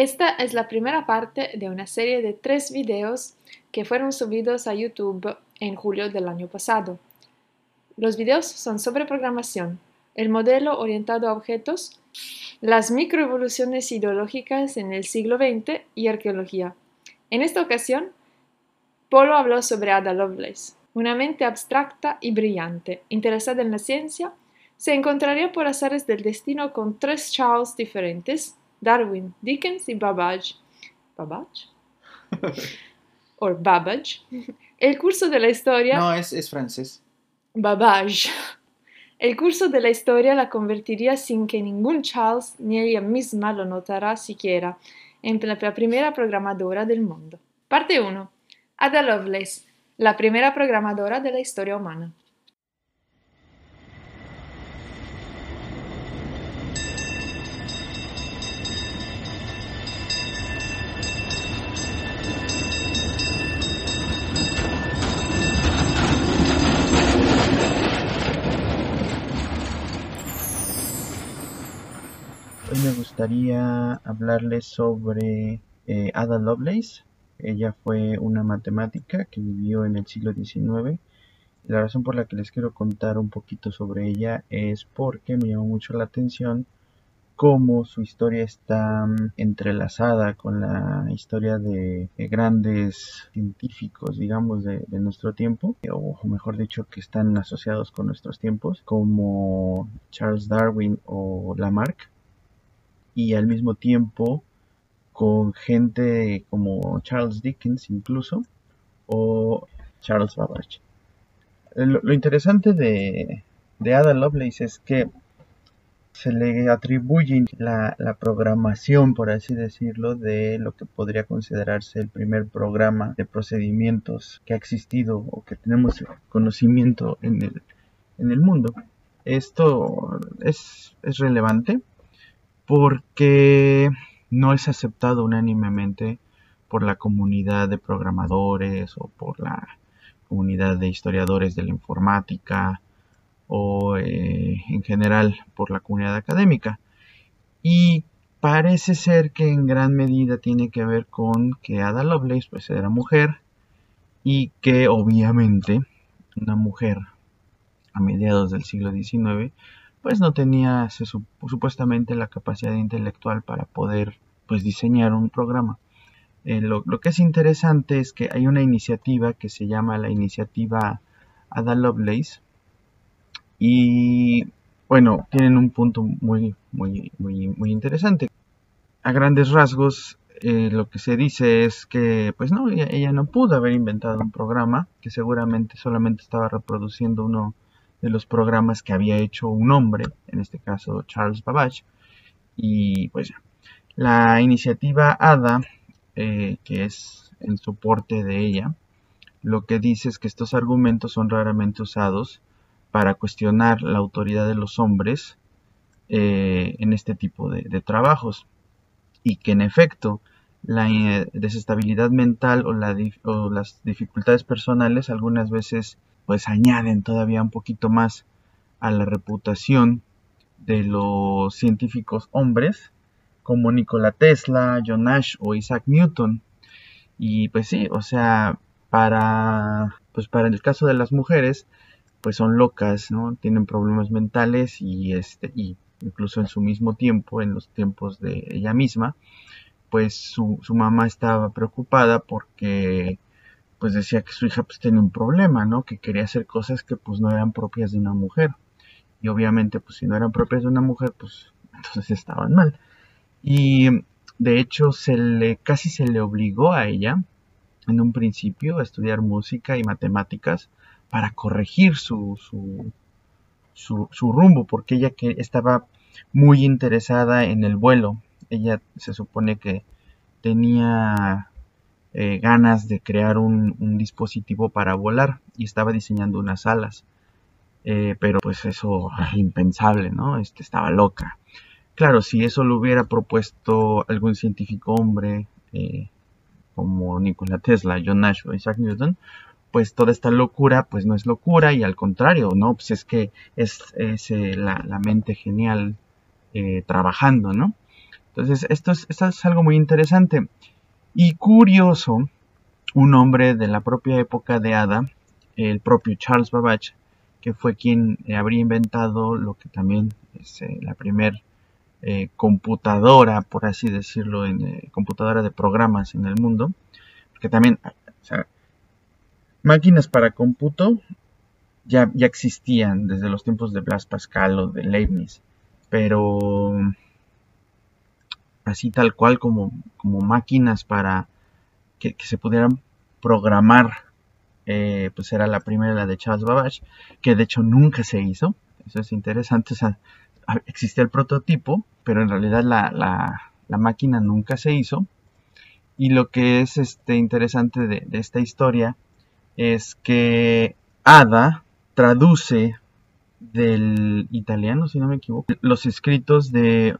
Esta es la primera parte de una serie de tres videos que fueron subidos a YouTube en julio del año pasado. Los videos son sobre programación, el modelo orientado a objetos, las microevoluciones ideológicas en el siglo XX y arqueología. En esta ocasión, Polo habló sobre Ada Lovelace, una mente abstracta y brillante, interesada en la ciencia, se encontraría por azares del destino con tres Charles diferentes, Darwin, Dickens y Babbage. ¿Babbage? o Babbage. El curso de la historia. No, es, es francés. Babbage. El curso de la historia la convertiría sin que ningún Charles ni ella misma lo notara siquiera en la primera programadora del mundo. Parte 1. Ada Lovelace, la primera programadora de la historia humana. Hoy me gustaría hablarles sobre eh, Ada Lovelace. Ella fue una matemática que vivió en el siglo XIX. La razón por la que les quiero contar un poquito sobre ella es porque me llamó mucho la atención cómo su historia está mm, entrelazada con la historia de, grandes científicos, digamos, de, de, nuestro tiempo, o mejor dicho, que están asociados con nuestros tiempos, como Charles Darwin o Lamarck y al mismo tiempo con gente como Charles Dickens incluso o Charles Babbage. Lo, interesante de, Ada Lovelace es que se le atribuye la, la, programación, por así decirlo, de lo que podría considerarse el primer programa de procedimientos que ha existido o que tenemos conocimiento en el, en el mundo. Esto es, es relevante porque no es aceptado unánimemente por la comunidad de programadores o por la comunidad de historiadores de la informática o eh, en general por la comunidad académica. Y parece ser que en gran medida tiene que ver con que Ada Lovelace pues era mujer y que obviamente una mujer a mediados del siglo XIX pues no tenía supuestamente la capacidad intelectual para poder pues diseñar un programa. Eh, lo, que es interesante es que hay una iniciativa que se llama la iniciativa Ada Lovelace y bueno, tienen un punto muy, muy, muy, muy interesante. A grandes rasgos, eh, lo que se dice es que, pues no, ella, no pudo haber inventado un programa, que seguramente solamente estaba reproduciendo uno de los programas que había hecho un hombre, en este caso Charles Babbage. Y pues ya, la iniciativa ADA, eh, que es el soporte de ella, lo que dice es que estos argumentos son raramente usados para cuestionar la autoridad de los hombres eh, en este tipo de, de, trabajos y que en efecto la eh, desestabilidad mental o, la, o las dificultades personales algunas veces pues añaden todavía un poquito más a la reputación de los científicos hombres como Nikola Tesla, John Nash o Isaac Newton. Y pues sí, o sea, para pues para el caso de las mujeres, pues son locas, ¿no? Tienen problemas mentales y este y incluso en su mismo tiempo, en los tiempos de ella misma, pues su, su mamá estaba preocupada porque pues decía que su hija pues tenía un problema, ¿no? Que quería hacer cosas que pues no eran propias de una mujer. Y obviamente pues si no eran propias de una mujer pues entonces estaban mal. Y de hecho se le casi se le obligó a ella en un principio a estudiar música y matemáticas para corregir su, su, su, su rumbo porque ella que estaba muy interesada en el vuelo. Ella se supone que tenía eh, ganas de crear un, dispositivo para volar y estaba diseñando unas alas. Eh, pero pues eso impensable, ¿no? Este, estaba loca. Claro, si eso lo hubiera propuesto algún científico hombre eh, como Nikola Tesla, John Nash o Isaac Newton, pues toda esta locura pues no es locura y al contrario, ¿no? Pues es que es, la, mente genial trabajando, ¿no? Entonces, esto es, esto es algo muy interesante. Y curioso, un hombre de la propia época de Ada, el propio Charles Babbage, que fue quien eh, habría inventado lo que también es eh, la primer eh, computadora, por así decirlo, en, computadora de programas en el mundo, que también, o sea, máquinas para cómputo ya, ya existían desde los tiempos de Blas Pascal o de Leibniz, pero así tal cual como, como máquinas para que, se pudieran programar, eh, pues era la primera, la de Charles Babbage, que de hecho nunca se hizo. Eso es interesante. O el prototipo, pero en realidad la, la, máquina nunca se hizo. Y lo que es este, interesante de esta historia es que Ada traduce del italiano, si no me equivoco, los escritos de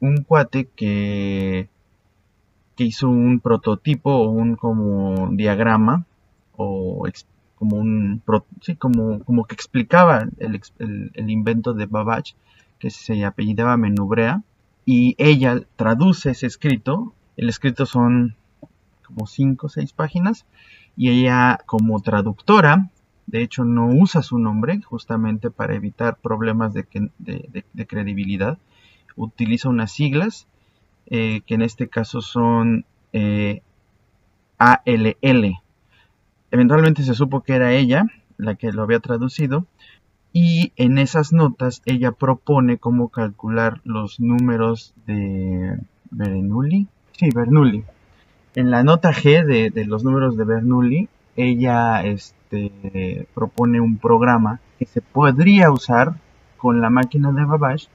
un cuate que, que hizo un prototipo o un como diagrama o como un como, como que explicaba el, el, invento de Babbage que se apellidaba Menubrea y ella traduce ese escrito. El escrito son como 5 o 6 páginas y ella como traductora de hecho no usa su nombre justamente para evitar problemas de, de credibilidad utiliza unas siglas eh, que en este caso son eh, ALL. Eventualmente se supo que era ella la que lo había traducido y en esas notas ella propone cómo calcular los números de Bernoulli. Sí, Bernoulli. En la nota G de, los números de Bernoulli, ella este, propone un programa que se podría usar con la máquina de Babbage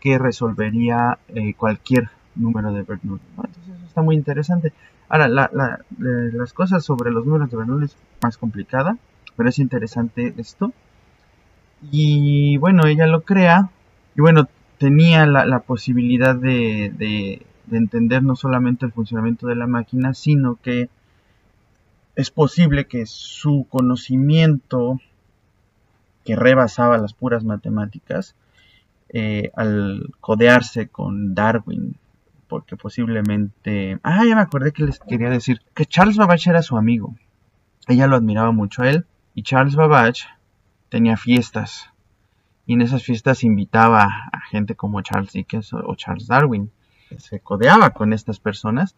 que resolvería eh, cualquier número de Bernoulli. Entonces eso está muy interesante. Ahora, las cosas sobre los números de Bernoulli es más complicada, pero es interesante esto. Y bueno, ella lo crea y bueno, tenía la, posibilidad de, entender no solamente el funcionamiento de la máquina, sino que es posible que su conocimiento que rebasaba las puras matemáticas eh, al codearse con Darwin, porque posiblemente... Ah, ya me acordé que les quería decir que Charles Babbage era su amigo. Ella lo admiraba mucho a él y Charles Babbage tenía fiestas y en esas fiestas invitaba a gente como Charles Dickens o Charles Darwin. Se codeaba con estas personas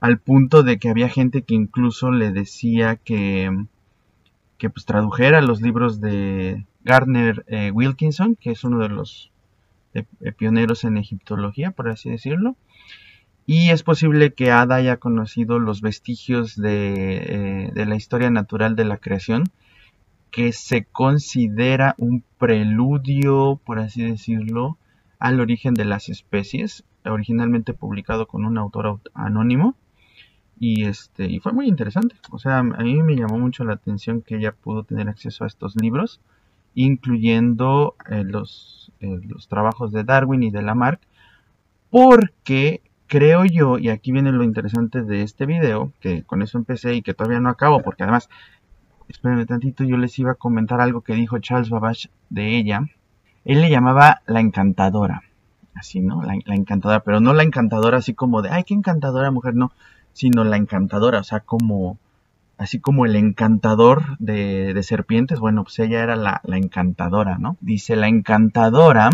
al punto de que había gente que incluso le decía que, que pues tradujera los libros de, Gardner eh, Wilkinson, que es uno de los pioneros en egiptología, por así decirlo. Y es posible que Ada haya conocido los vestigios de, la historia natural de la creación, que se considera un preludio, por así decirlo, al origen de las especies, originalmente publicado con un autor anónimo. Y este, y fue muy interesante. O sea, a mí me llamó mucho la atención que ella pudo tener acceso a estos libros incluyendo eh, los, los, trabajos de Darwin y de Lamarck, porque creo yo, y aquí viene lo interesante de este video, que con eso empecé y que todavía no acabo, porque además, espérenme tantito, yo les iba a comentar algo que dijo Charles Babbage de ella. Él le llamaba la encantadora, así, ¿no? La, la encantadora, pero no la encantadora así como de, ay, qué encantadora mujer, no, sino la encantadora, o sea, como así como el encantador de, serpientes, bueno, pues ella era la, encantadora, ¿no? Dice la encantadora,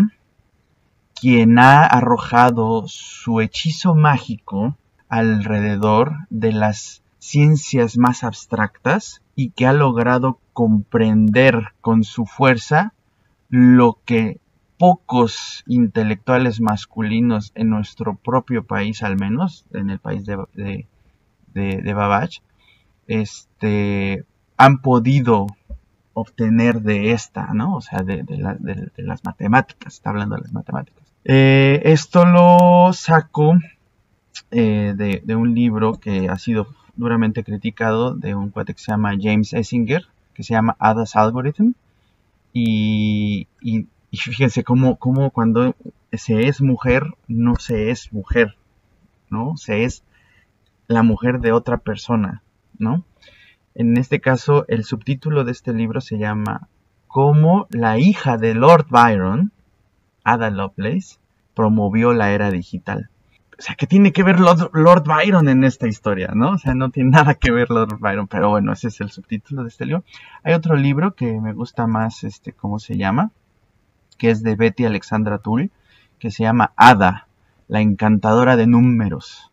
quien ha arrojado su hechizo mágico alrededor de las ciencias más abstractas y que ha logrado comprender con su fuerza lo que pocos intelectuales masculinos en nuestro propio país al menos, en el país de, de, de Babbage, este, han podido obtener de esta, ¿no? O sea, de, las matemáticas, está hablando de las matemáticas. Eh, esto lo saco eh, de, un libro que ha sido duramente criticado de un cuate que se llama James Essinger, que se llama Ada's Algorithm. Y, y, fíjense cómo, cómo, cuando se es mujer, no se es mujer, ¿no? Se es la mujer de otra persona. ¿No? En este caso, el subtítulo de este libro se llama Cómo la hija de Lord Byron, Ada Lovelace, promovió la era digital. O sea, ¿qué tiene que ver Lord, Byron en esta historia, no? O sea, no tiene nada que ver Lord Byron, pero bueno, ese es el subtítulo de este libro. Hay otro libro que me gusta más, este, ¿cómo se llama? Que es de Betty Alexandra Tull, que se llama Ada, la encantadora de números,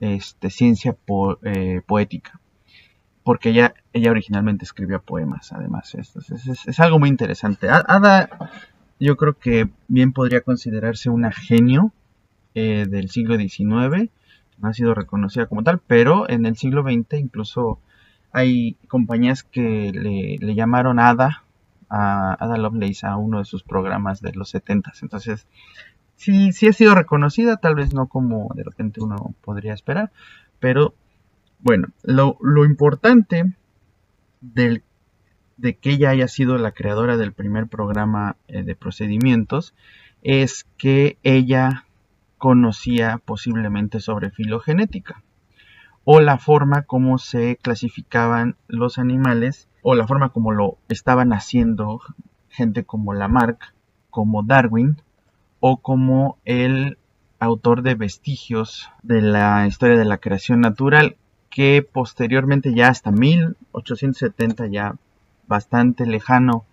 este, ciencia eh, poética. Porque ella, ella originalmente escribía poemas, además. Es, es, algo muy interesante. Ada, yo creo que bien podría considerarse una genio eh, del siglo XIX. No ha sido reconocida como tal, pero en el siglo XX incluso hay compañías que le, llamaron Ada, a Ada Lovelace, a uno de sus programas de los 70. Entonces, sí, sí ha sido reconocida, tal vez no como de repente uno podría esperar, pero bueno, lo, importante de que ella haya sido la creadora del primer programa eh, de procedimientos es que ella conocía posiblemente sobre filogenética o la forma como se clasificaban los animales o la forma como lo estaban haciendo gente como Lamarck, como Darwin o como el autor de vestigios de la historia de la creación natural que posteriormente ya hasta 1870 ya bastante lejano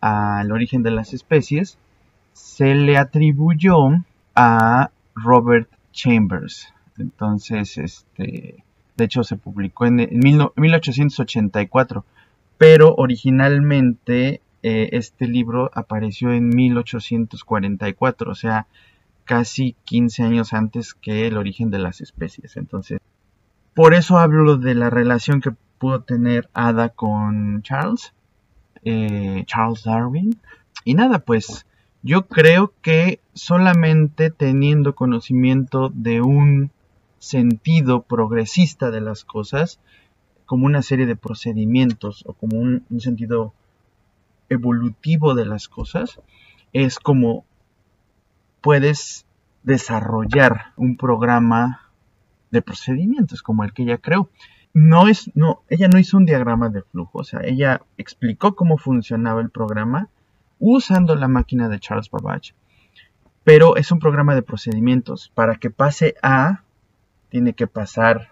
al origen de las especies se le atribuyó a Robert Chambers. Entonces, este, de hecho se publicó en, 1884, pero originalmente eh, este libro apareció en 1844, o sea, casi 15 años antes que el origen de las especies. Entonces, por eso hablo de la relación que pudo tener Ada con Charles, eh, Charles Darwin. Y nada, pues yo creo que solamente teniendo conocimiento de un sentido progresista de las cosas, como una serie de procedimientos o como un, sentido evolutivo de las cosas, es como puedes desarrollar un programa de procedimientos como el que ella creó. No es, no, ella no hizo un diagrama de flujo, o sea, ella explicó cómo funcionaba el programa usando la máquina de Charles Babbage. Pero es un programa de procedimientos. Para que pase A, tiene que pasar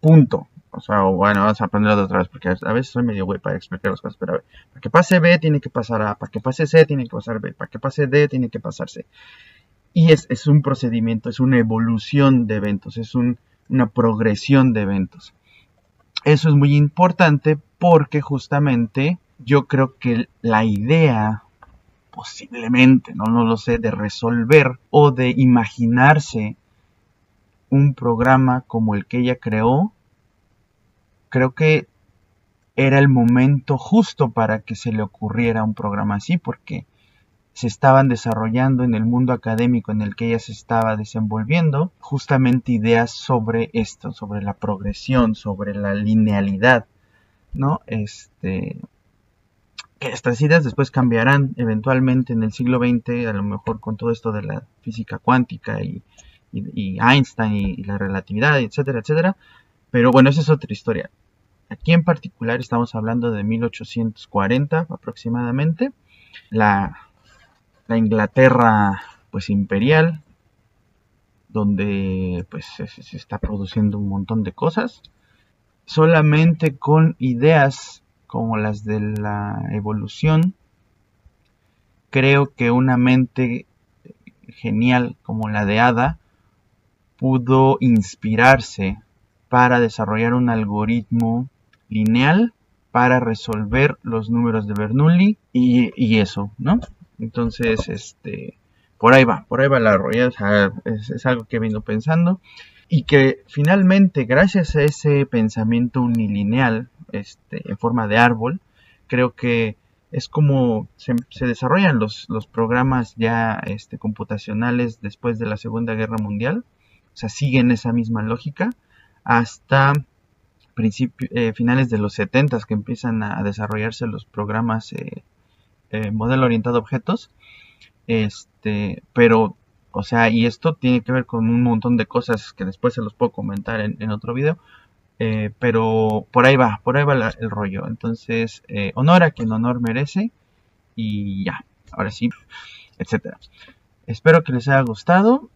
punto. O sea, bueno, vamos a aprenderlo otra vez porque a veces soy medio güey para explicar las cosas. Pero a ver, para que pase B, tiene que pasar A. Para que pase C, tiene que pasar B. Para que pase D, tiene que pasar C. Y es, es un procedimiento, es una evolución de eventos, es una progresión de eventos. Eso es muy importante porque justamente yo creo que la idea posiblemente, no, no lo sé, de resolver o de imaginarse un programa como el que ella creó, creo que era el momento justo para que se le ocurriera un programa así, porque se estaban desarrollando en el mundo académico en el que ella se estaba desenvolviendo, justamente ideas sobre esto, sobre la progresión, sobre la linealidad, ¿no? Este, estas ideas después cambiarán eventualmente en el siglo XX, a lo mejor con todo esto de la física cuántica y, Einstein y, la relatividad, etcétera, etcétera. Pero bueno, esa es otra historia. Aquí en particular estamos hablando de 1840 aproximadamente. La, la Inglaterra pues imperial, donde pues se está produciendo un montón de cosas. Solamente con ideas como las de la evolución, creo que una mente genial como la de Ada pudo inspirarse para desarrollar un algoritmo lineal para resolver los números de Bernoulli y, eso, ¿no? Entonces, este, por ahí va, por ahí va la roya, es, algo que venido pensando y que finalmente, gracias a ese pensamiento unilineal, este, en forma de árbol. Creo que es como se, desarrollan los, programas ya este, computacionales después de la Segunda Guerra Mundial. O sea, siguen esa misma lógica hasta eh, finales de los 70 que empiezan a desarrollarse los programas eh, eh, modelo orientado a objetos. Este, pero, o sea, y esto tiene que ver con un montón de cosas que después se los puedo comentar en, otro video. Eh, pero por ahí va, por ahí va el rollo. Entonces, eh, honor a quien honor merece. Y ya, ahora sí, etcétera. Espero que les haya gustado.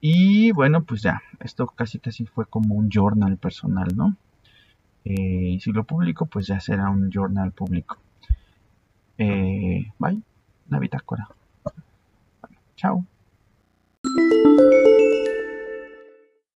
Y bueno, pues ya, esto casi casi fue como un journal personal, ¿no? Si lo publico, pues ya será un journal público. Eh, bye. La bitácora. Chao.